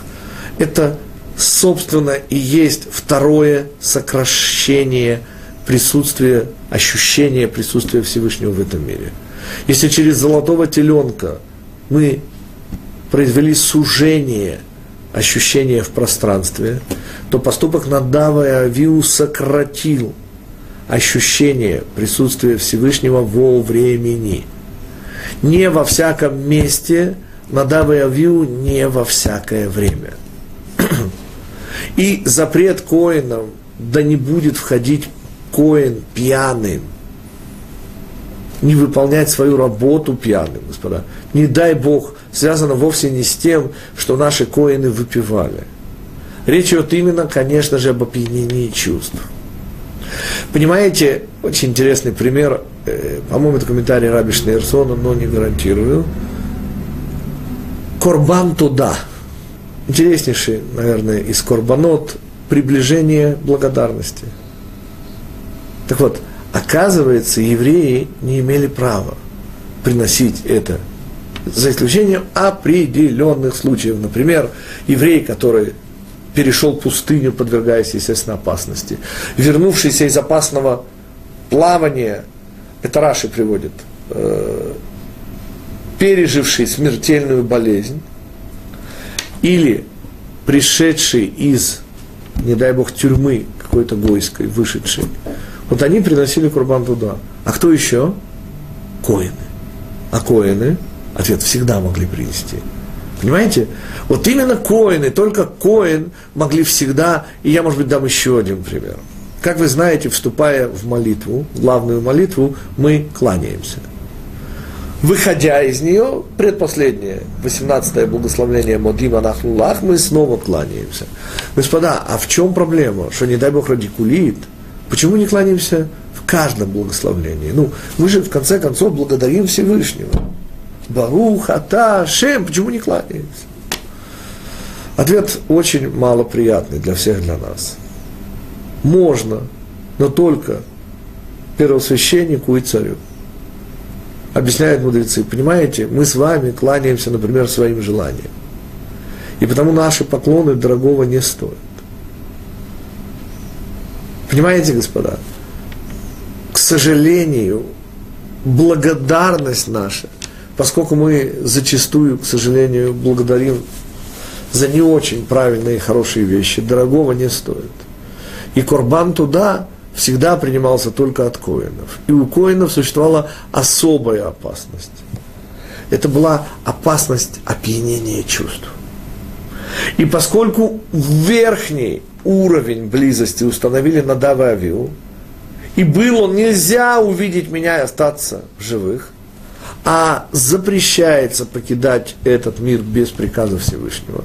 Это, собственно, и есть второе сокращение присутствия, ощущения присутствия Всевышнего в этом мире. Если через золотого теленка мы произвели сужение ощущения в пространстве, то поступок Надава и Авиу сократил ощущение присутствия Всевышнего во времени. Не во всяком месте – Надав и Авиу не во всякое время. И запрет коинам, да не будет входить коин пьяным, не выполнять свою работу пьяным, господа. Не дай Бог, связано вовсе не с тем, что наши коины выпивали. Речь идет именно, конечно же, об опьянении чувств. Понимаете, очень интересный пример, э, по-моему, это комментарий Раби Шнейрсона, но не гарантирую. Корбан туда. Интереснейший, наверное, из корбанот приближение благодарности. Так вот, оказывается, евреи не имели права приносить это, за исключением определенных случаев. Например, еврей, который перешел пустыню, подвергаясь, естественно, опасности, вернувшийся из опасного плавания, это Раши приводит, э, переживший смертельную болезнь, или пришедший из, не дай бог, тюрьмы какой-то гойской, вышедший, вот они приносили курбан туда. А кто еще? Коины. А коины, ответ, всегда могли принести. Понимаете? Вот именно коины, только коин могли всегда, и я, может быть, дам еще один пример. Как вы знаете, вступая в молитву, главную молитву, мы кланяемся – выходя из нее, предпоследнее, 18-е благословление Модима Нахнулах, мы снова кланяемся. Господа, а в чем проблема? Что, не дай Бог, радикулит, Почему не кланяемся в каждом благословлении? Ну, мы же в конце концов благодарим Всевышнего. Барух, Ата, Шем, почему не кланяемся? Ответ очень малоприятный для всех для нас. Можно, но только первосвященнику и царю. Объясняют мудрецы, понимаете, мы с вами кланяемся, например, своим желаниям. И потому наши поклоны дорогого не стоят. Понимаете, господа? К сожалению, благодарность наша, поскольку мы зачастую, к сожалению, благодарим за не очень правильные и хорошие вещи, дорогого не стоит. И Корбан туда всегда принимался только от коинов. И у коинов существовала особая опасность. Это была опасность опьянения чувств. И поскольку верхний уровень близости установили на Дававиу, и было нельзя увидеть меня и остаться в живых, а запрещается покидать этот мир без приказа Всевышнего,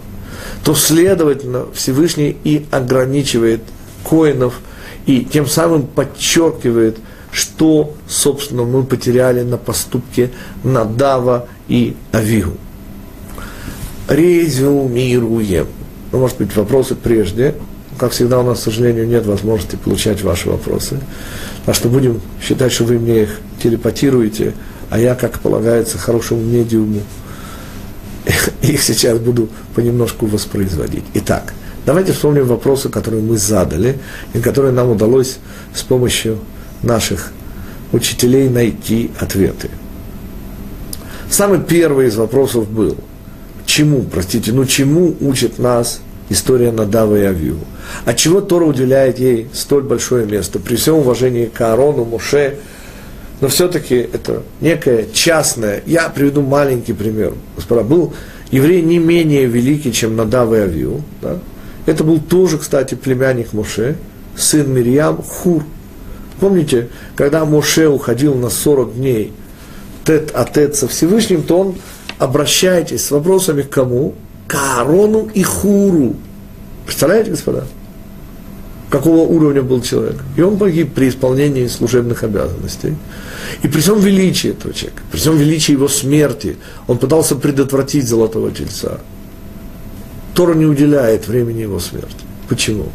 то, следовательно, Всевышний и ограничивает коинов, и тем самым подчеркивает, что, собственно, мы потеряли на поступке Надава и Авигу. Резюмируем. Ну, может быть, вопросы прежде. Как всегда, у нас, к сожалению, нет возможности получать ваши вопросы. Так что будем считать, что вы мне их телепатируете, а я, как полагается, хорошему медиуму, их сейчас буду понемножку воспроизводить. Итак, давайте вспомним вопросы, которые мы задали, и которые нам удалось с помощью наших учителей найти ответы. Самый первый из вопросов был – чему, простите, ну чему учит нас история Надава и Авиу? От чего Тора уделяет ей столь большое место? При всем уважении к Аарону, Муше, но все-таки это некое частное. Я приведу маленький пример. Господа, был еврей не менее великий, чем Надав и Авиу. Да? Это был тоже, кстати, племянник Моше, сын Мирьям, Хур. Помните, когда Моше уходил на 40 дней тет-а-тет со Всевышним, то он обращайтесь с вопросами к кому? К Аарону и Хуру. Представляете, господа? Какого уровня был человек? И он погиб при исполнении служебных обязанностей. И при всем величии этого человека, при всем величии его смерти, он пытался предотвратить золотого тельца. Тора не уделяет времени его смерти. Почему?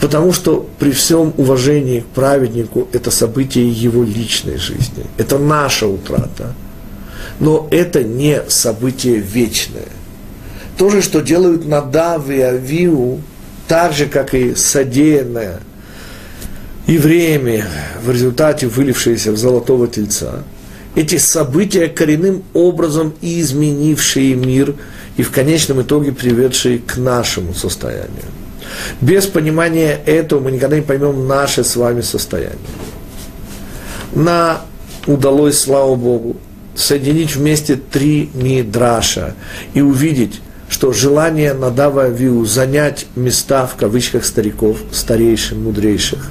Потому что при всем уважении к праведнику это событие его личной жизни. Это наша утрата – но это не событие вечное. То же, что делают Надав и Авиу, так же, как и содеянное евреями в результате вылившееся в золотого тельца, эти события коренным образом изменившие мир и в конечном итоге приведшие к нашему состоянию. Без понимания этого мы никогда не поймем наше с вами состояние. На удалось, слава Богу, соединить вместе три мидраша и увидеть, что желание Надава Виу занять места в кавычках стариков, старейших, мудрейших,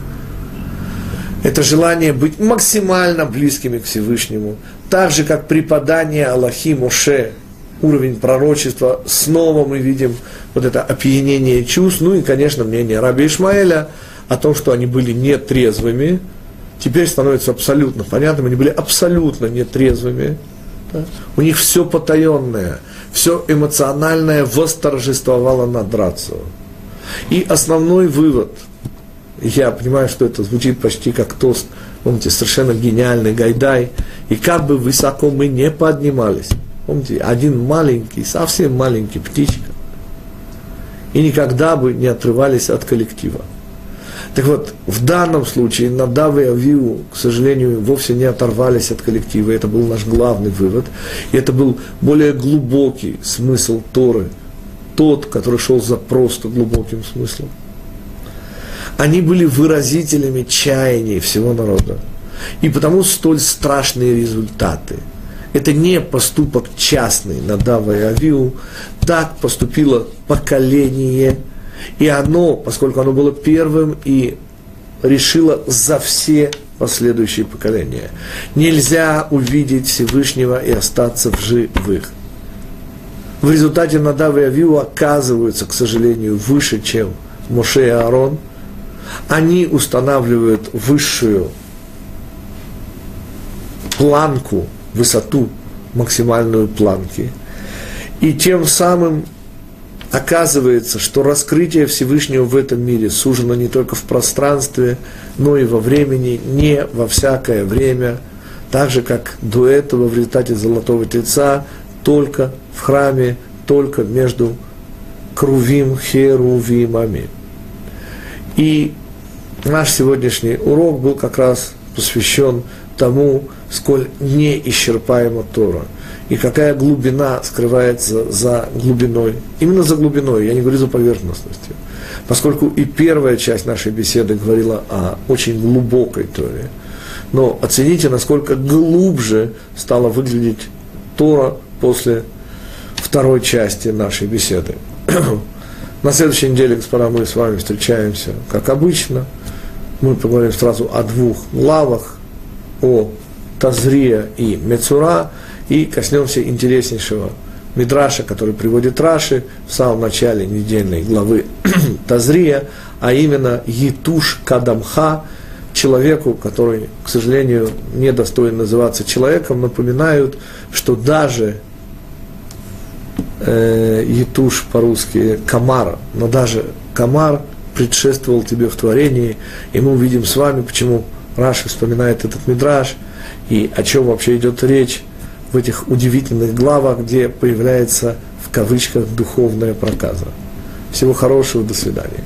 это желание быть максимально близкими к Всевышнему, так же, как преподание Аллахи Моше, уровень пророчества, снова мы видим вот это опьянение чувств, ну и, конечно, мнение Раби Ишмаэля о том, что они были нетрезвыми, теперь становится абсолютно понятным, они были абсолютно нетрезвыми, да? у них все потаенное, все эмоциональное восторжествовало над рацио. И основной вывод, я понимаю, что это звучит почти как тост, помните, совершенно гениальный Гайдай, и как бы высоко мы не поднимались, помните, один маленький, совсем маленький птичка, и никогда бы не отрывались от коллектива. Так вот, в данном случае Надав и Авиу, к сожалению, вовсе не оторвались от коллектива. Это был наш главный вывод. И это был более глубокий смысл Торы. Тот, который шел за просто глубоким смыслом. Они были выразителями чаяний всего народа. И потому столь страшные результаты. Это не поступок частный Надава и Авиу. Так поступило поколение и оно, поскольку оно было первым и решило за все последующие поколения. Нельзя увидеть Всевышнего и остаться в живых. В результате Надав и Авиу оказываются, к сожалению, выше, чем Моше и Аарон, они устанавливают высшую планку, высоту максимальную планки. И тем самым оказывается, что раскрытие Всевышнего в этом мире сужено не только в пространстве, но и во времени, не во всякое время, так же, как до этого в результате Золотого Тельца, только в храме, только между Крувим, Херувимами. И наш сегодняшний урок был как раз посвящен тому, сколь неисчерпаема Тора – и какая глубина скрывается за глубиной. Именно за глубиной, я не говорю за поверхностностью. Поскольку и первая часть нашей беседы говорила о очень глубокой Торе. Но оцените, насколько глубже стала выглядеть Тора после второй части нашей беседы. На следующей неделе, господа, мы с вами встречаемся, как обычно. Мы поговорим сразу о двух главах, о Тазрия и Мецура – и коснемся интереснейшего Мидраша, который приводит Раши в самом начале недельной главы Тазрия, а именно Етуш Кадамха, человеку, который, к сожалению, не достоин называться человеком, напоминают, что даже э, Етуш по-русски Камар, но даже Камар предшествовал тебе в творении, и мы увидим с вами, почему Раши вспоминает этот мидраж, и о чем вообще идет речь, в этих удивительных главах, где появляется в кавычках духовная проказа. Всего хорошего, до свидания.